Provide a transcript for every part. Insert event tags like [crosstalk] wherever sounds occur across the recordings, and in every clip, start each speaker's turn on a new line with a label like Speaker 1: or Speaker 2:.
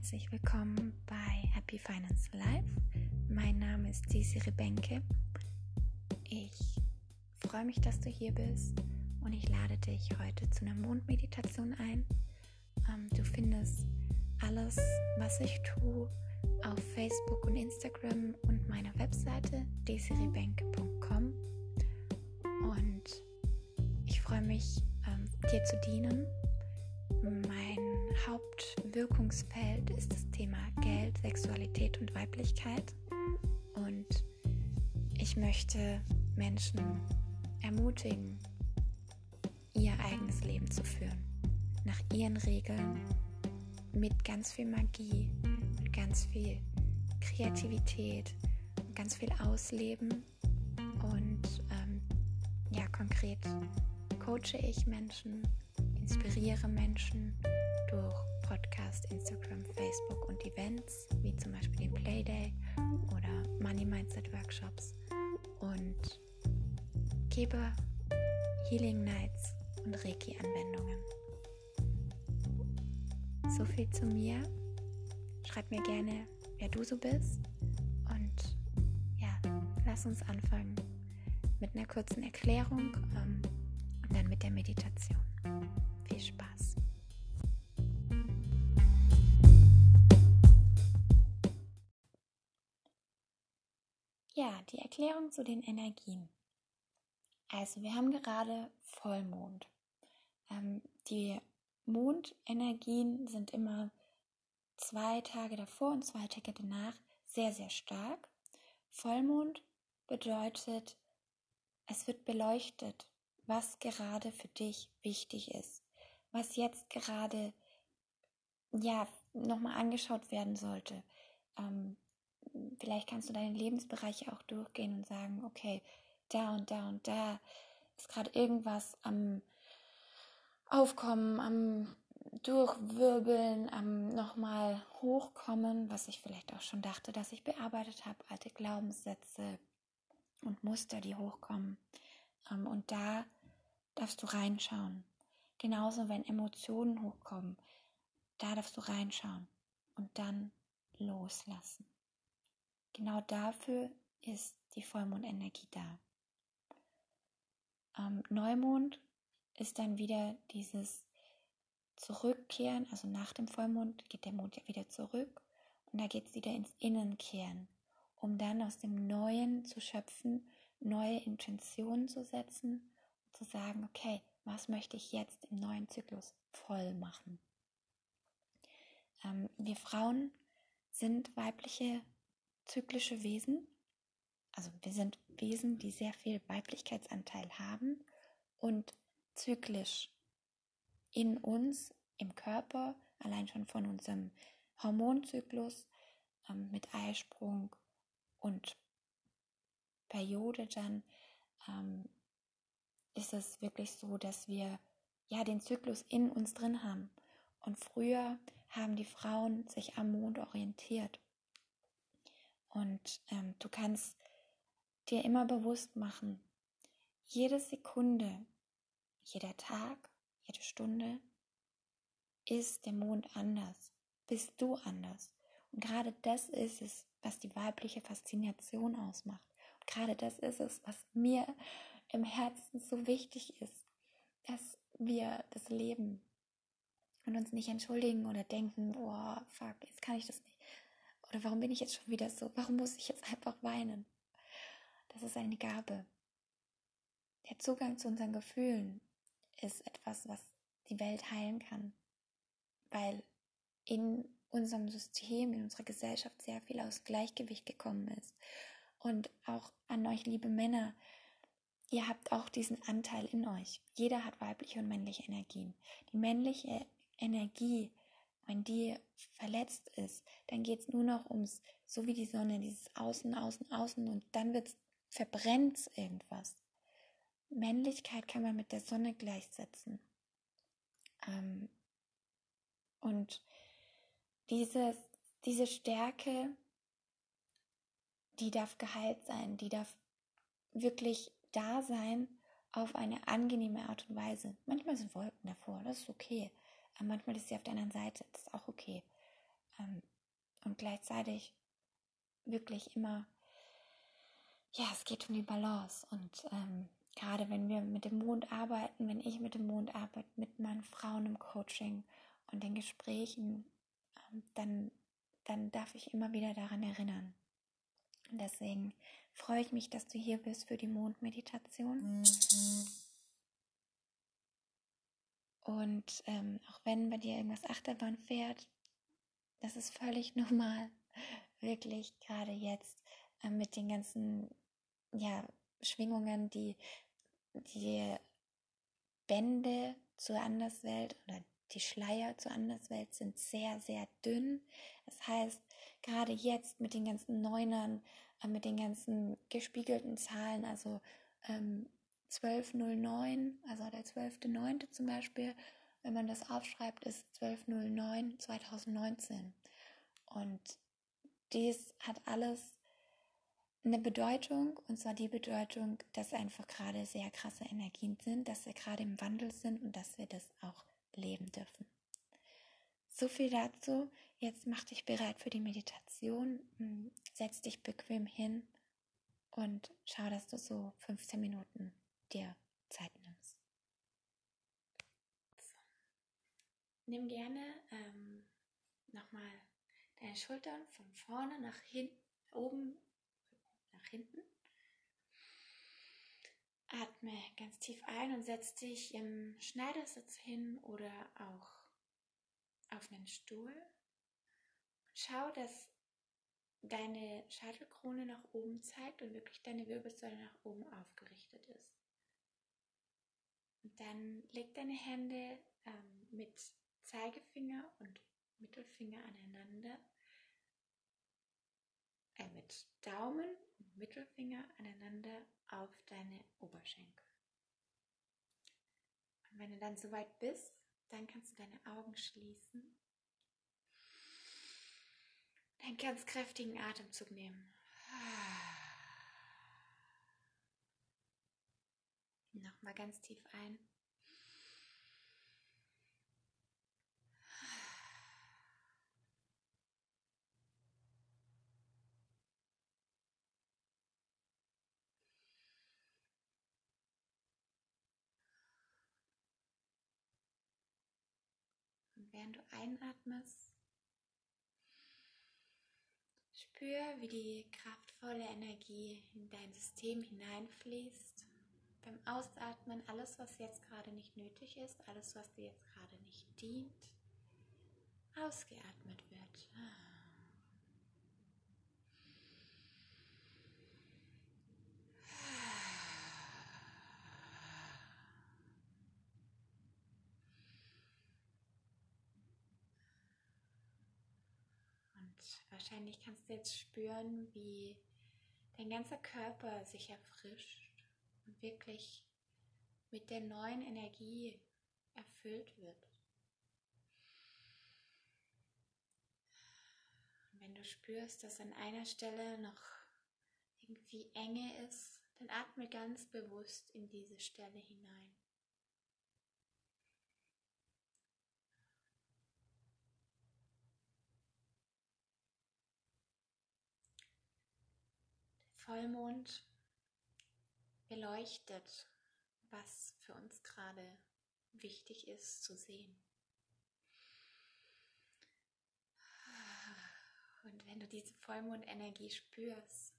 Speaker 1: herzlich willkommen bei Happy Finance Life. Mein Name ist Desiree Benke. Ich freue mich, dass du hier bist und ich lade dich heute zu einer Mondmeditation ein. Ähm, du findest alles, was ich tue, auf Facebook und Instagram und meiner Webseite desirebenke.com. Und ich freue mich, ähm, dir zu dienen. Mein Hauptwirkungsfeld ist das Thema Geld, Sexualität und Weiblichkeit. Und ich möchte Menschen ermutigen, ihr eigenes Leben zu führen. Nach ihren Regeln, mit ganz viel Magie, mit ganz viel Kreativität, ganz viel Ausleben. Und ähm, ja, konkret coache ich Menschen, inspiriere Menschen durch Podcast, Instagram, Facebook und Events, wie zum Beispiel den Playday oder Money Mindset Workshops und gebe Healing Nights und Reiki-Anwendungen. So viel zu mir. Schreib mir gerne, wer du so bist. Und ja, lass uns anfangen mit einer kurzen Erklärung ähm, und dann mit der Meditation. Erklärung zu den Energien. Also wir haben gerade Vollmond. Ähm, die Mondenergien sind immer zwei Tage davor und zwei Tage danach sehr, sehr stark. Vollmond bedeutet, es wird beleuchtet, was gerade für dich wichtig ist, was jetzt gerade ja nochmal angeschaut werden sollte. Ähm, vielleicht kannst du deine Lebensbereiche auch durchgehen und sagen, okay, da und da und da ist gerade irgendwas am Aufkommen, am Durchwirbeln, am nochmal Hochkommen, was ich vielleicht auch schon dachte, dass ich bearbeitet habe, alte Glaubenssätze und Muster, die hochkommen. Ähm, und da darfst du reinschauen. Genauso, wenn Emotionen hochkommen, da darfst du reinschauen und dann loslassen. Genau dafür ist die Vollmondenergie da. Ähm, Neumond ist dann wieder dieses Zurückkehren, also nach dem Vollmond geht der Mond ja wieder zurück und da geht es wieder ins Innenkehren, um dann aus dem Neuen zu schöpfen, neue Intentionen zu setzen und zu sagen, okay, was möchte ich jetzt im neuen Zyklus voll machen? Ähm, wir Frauen sind weibliche zyklische Wesen. Also wir sind Wesen, die sehr viel Weiblichkeitsanteil haben und zyklisch in uns, im Körper, allein schon von unserem Hormonzyklus ähm, mit Eisprung und Periode dann, ähm, ist es wirklich so, dass wir ja den Zyklus in uns drin haben. Und früher haben die Frauen sich am Mond orientiert. Und ähm, du kannst dir immer bewusst machen, jede Sekunde, jeder Tag, jede Stunde ist der Mond anders, bist du anders. Und gerade das ist es, was die weibliche Faszination ausmacht. Und gerade das ist es, was mir im Herzen so wichtig ist, dass wir das leben und uns nicht entschuldigen oder denken, oh fuck, jetzt kann ich das nicht. Oder warum bin ich jetzt schon wieder so? Warum muss ich jetzt einfach weinen? Das ist eine Gabe. Der Zugang zu unseren Gefühlen ist etwas, was die Welt heilen kann, weil in unserem System, in unserer Gesellschaft sehr viel aus Gleichgewicht gekommen ist. Und auch an euch, liebe Männer, ihr habt auch diesen Anteil in euch. Jeder hat weibliche und männliche Energien. Die männliche Energie wenn die verletzt ist, dann geht es nur noch ums, so wie die Sonne, dieses Außen, Außen, Außen und dann wird's, verbrennt irgendwas. Männlichkeit kann man mit der Sonne gleichsetzen. Ähm, und dieses, diese Stärke, die darf geheilt sein, die darf wirklich da sein auf eine angenehme Art und Weise. Manchmal sind Wolken davor, das ist okay. Aber manchmal ist sie auf der anderen Seite, das ist auch okay. ähm, und gleichzeitig wirklich immer, ja, es geht um die Balance und ähm, gerade wenn wir mit dem Mond arbeiten, wenn ich mit dem Mond arbeite, mit meinen Frauen im Coaching und den Gesprächen, ähm, dann, dann darf ich immer wieder daran erinnern. Und deswegen freue ich mich, dass du hier bist für die Mondmeditation. Und ähm, auch wenn bei dir irgendwas Achterbahn fährt, das ist völlig [laughs] normal. Wirklich gerade jetzt äh, mit den ganzen ja, Schwingungen, die die Bände zur Anderswelt oder die Schleier zur Anderswelt sind sehr, sehr dünn. Das heißt, gerade jetzt mit den ganzen Neunern, äh, mit den ganzen gespiegelten Zahlen, also ähm, 1209, also der 12.9. zum Beispiel, wenn man das aufschreibt, ist 1209 2019. Und dies hat alles eine Bedeutung, und zwar die Bedeutung, dass einfach gerade sehr krasse Energien sind, dass wir gerade im Wandel sind und dass wir das auch leben dürfen. So viel dazu. Jetzt mach dich bereit für die Meditation. Hm, setz dich bequem hin und schau, dass du so 15 Minuten dir Zeit nimmst. Nimm gerne ähm, nochmal deine Schultern von vorne nach hinten, oben nach hinten. Atme ganz tief ein und setz dich im Schneidersitz hin oder auch auf einen Stuhl. schau, dass deine Scheitelkrone nach oben zeigt und wirklich deine Wirbelsäule nach oben aufgerichtet ist. Dann leg deine Hände ähm, mit Zeigefinger und Mittelfinger aneinander, äh, mit Daumen und Mittelfinger aneinander auf deine Oberschenkel. Und wenn du dann soweit bist, dann kannst du deine Augen schließen. Einen ganz kräftigen Atemzug nehmen. Nochmal ganz tief ein. Während du einatmest, spür, wie die kraftvolle Energie in dein System hineinfließt beim Ausatmen alles, was jetzt gerade nicht nötig ist, alles, was dir jetzt gerade nicht dient, ausgeatmet wird. Wahrscheinlich kannst du jetzt spüren, wie dein ganzer Körper sich erfrischt und wirklich mit der neuen Energie erfüllt wird. Und wenn du spürst, dass an einer Stelle noch irgendwie Enge ist, dann atme ganz bewusst in diese Stelle hinein. Vollmond beleuchtet, was für uns gerade wichtig ist zu sehen. Und wenn du diese Vollmondenergie spürst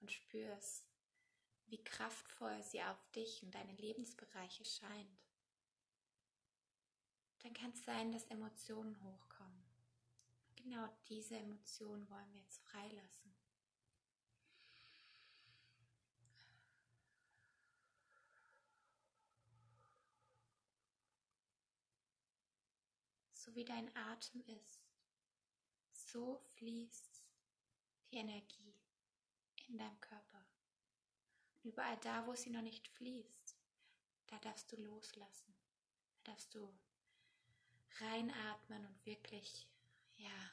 Speaker 1: und spürst, wie kraftvoll sie auf dich und deine Lebensbereiche scheint, dann kann es sein, dass Emotionen hochkommen. Genau diese Emotionen wollen wir jetzt freilassen. so wie dein Atem ist, so fließt die Energie in deinem Körper. überall da, wo sie noch nicht fließt, da darfst du loslassen. Da darfst du reinatmen und wirklich, ja,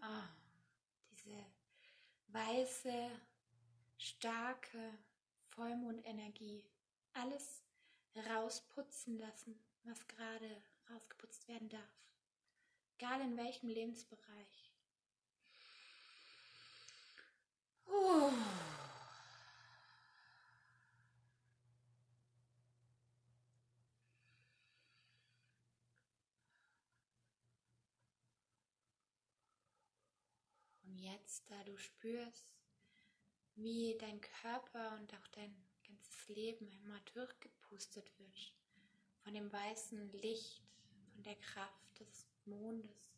Speaker 1: oh, diese weiße, starke Vollmondenergie, alles rausputzen lassen, was gerade rausgeputzt werden darf. Egal in welchem Lebensbereich. Uh. Und jetzt, da du spürst, wie dein Körper und auch dein ganzes Leben einmal durchgepustet wird von dem weißen Licht, von der Kraft des Mondes,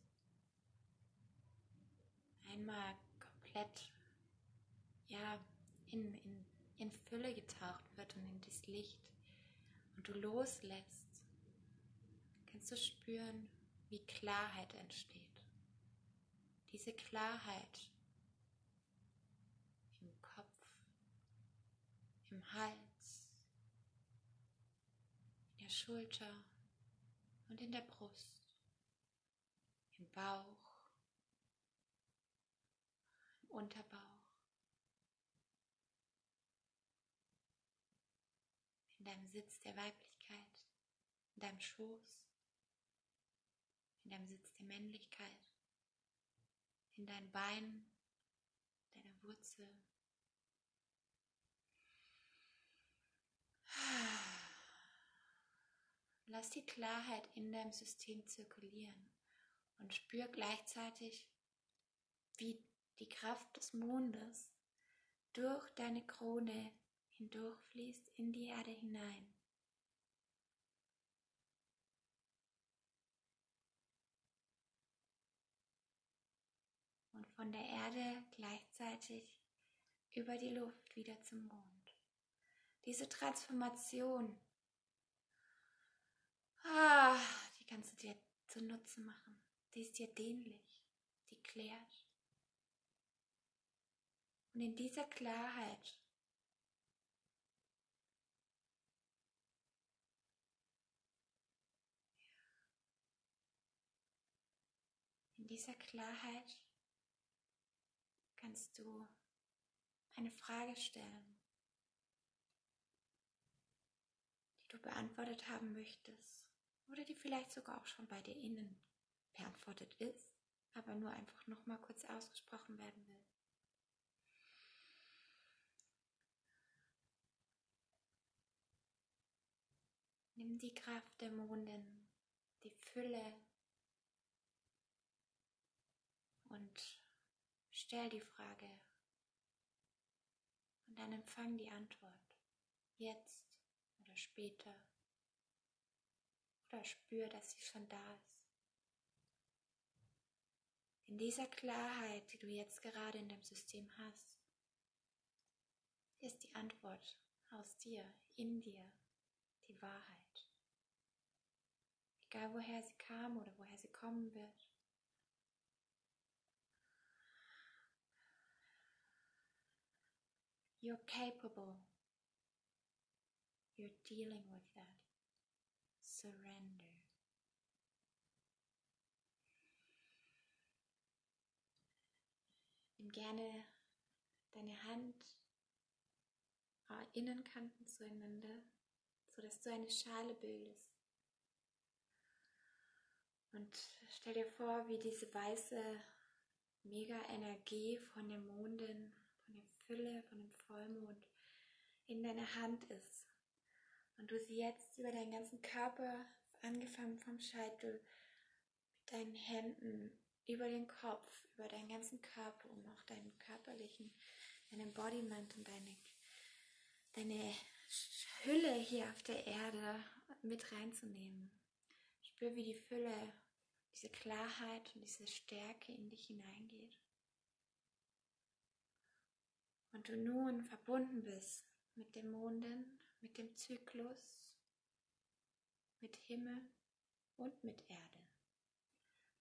Speaker 1: einmal komplett ja, in, in, in Fülle getaucht wird und in das Licht und du loslässt, kannst du spüren, wie Klarheit entsteht. Diese Klarheit im Kopf, im Hals, in der Schulter und in der Brust, im Bauch, im Unterbauch, in deinem Sitz der Weiblichkeit, in deinem Schoß, in deinem Sitz der Männlichkeit in dein Bein, deine Wurzel. Lass die Klarheit in deinem System zirkulieren und spür gleichzeitig, wie die Kraft des Mondes durch deine Krone hindurchfließt in die Erde hinein. und von der Erde gleichzeitig über die Luft wieder zum Mond. Diese Transformation, ah, die kannst du dir zunutze machen. Die ist dir dienlich, die klärt. Und in dieser Klarheit in dieser Klarheit kannst du eine Frage stellen, die du beantwortet haben möchtest oder die vielleicht sogar auch schon bei dir innen beantwortet ist, aber nur einfach noch mal kurz ausgesprochen werden will. Nimm die Kraft der Mondin, die Fülle und Stell die Frage und dann empfang die Antwort. Jetzt oder später. Oder spür, dass sie schon da ist. In dieser Klarheit, die du jetzt gerade in deinem System hast, ist die Antwort aus dir, in dir, die Wahrheit. Egal woher sie kam oder woher sie kommen wird. You're capable. You're dealing with that. Surrender. Nimm gerne deine Hand äh, Innenkanten zueinander, sodass du eine Schale bildest. Und stell dir vor, wie diese weiße Mega-Energie von der Mondin von der Fülle, von dem Vollmond in deiner Hand ist. Und du sie jetzt über deinen ganzen Körper, angefangen vom Scheitel, mit deinen Händen über den Kopf, über deinen ganzen Körper und auch deinen körperlichen, dein Embodiment und deine, deine Hülle hier auf der Erde mit reinzunehmen. Spür, wie die Fülle, diese Klarheit und diese Stärke in dich hineingeht und du nun verbunden bist mit dem Monden, mit dem Zyklus, mit Himmel und mit Erde.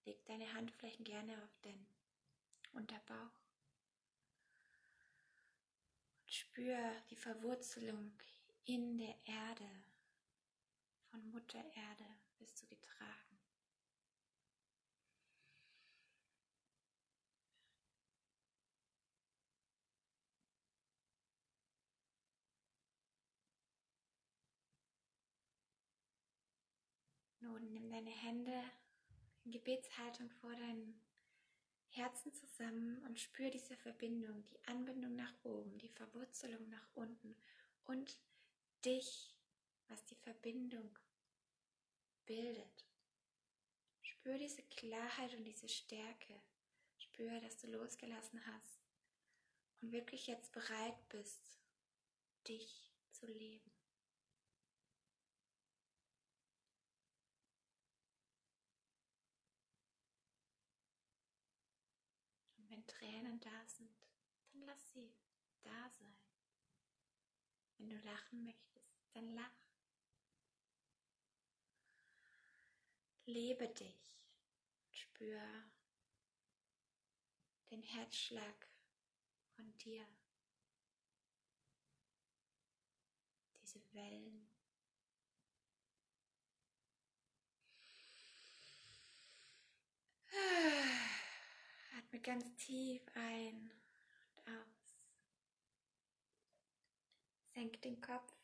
Speaker 1: Leg deine Handflächen gerne auf den Unterbauch und spür die Verwurzelung in der Erde. Von Mutter Erde bist du getragen. Nun nimm deine Hände in Gebetshaltung vor deinem Herzen zusammen und spür diese Verbindung, die Anbindung nach oben, die Verwurzelung nach unten und dich, was die Verbindung bildet. Spür diese Klarheit und diese Stärke. Spür, dass du losgelassen hast und wirklich jetzt bereit bist, dich zu leben. Und wenn Tränen da sind, dann lass sie da sein. Wenn du lachen möchtest, dann lach. Lebe dich. Spür den Herzschlag von dir. Diese Wellen. Atme ganz tief ein und aus. Senk den Kopf.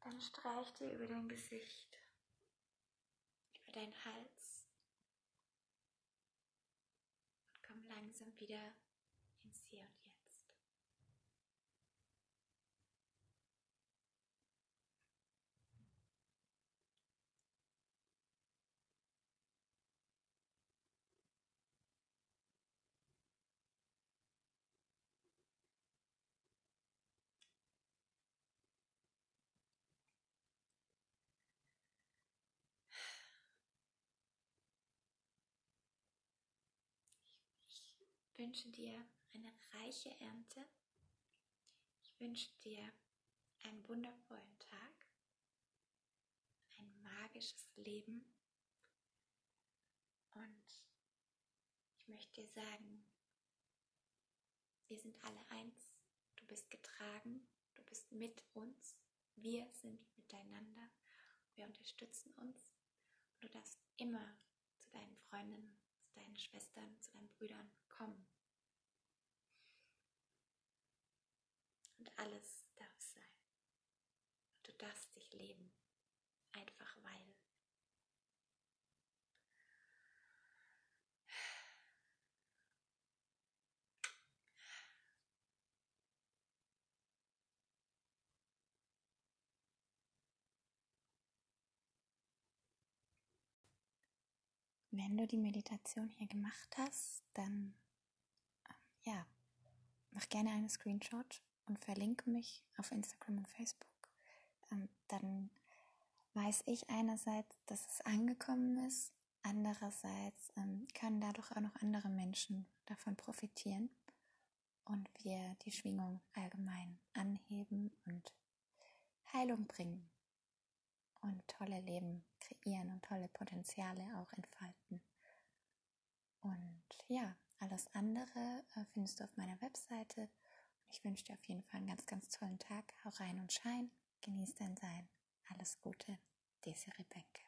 Speaker 1: Dann streich dir über dein Gesicht, über deinen Hals und komm langsam wieder ins Hier und Jetzt. Ich wünsche dir eine reiche Ernte. Ich wünsche dir einen wundervollen Tag, ein magisches Leben. Und ich möchte dir sagen, wir sind alle eins. Du bist getragen, du bist mit uns, wir sind miteinander, wir unterstützen uns. Und du darfst immer zu deinen Freundinnen deinen Schwestern, zu deinen Brüdern kommen. Und alles darf sein. Und du darfst dich leben, einfach weil. Wenn du die Meditation hier gemacht hast, dann ähm, ja, mach gerne einen Screenshot und verlinke mich auf Instagram und Facebook. Ähm, dann weiß ich einerseits, dass es angekommen ist, andererseits ähm, können dadurch auch noch andere Menschen davon profitieren und wir die Schwingung allgemein anheben und Heilung bringen und tolle Leben kreieren und tolle Potenziale auch entfalten. Und ja, alles andere äh, findest du auf meiner Webseite. Ich wünsche dir auf jeden Fall einen ganz, ganz tollen Tag. Hau rein und schein. Genieß dein Sein. Alles Gute. Desiree Benke.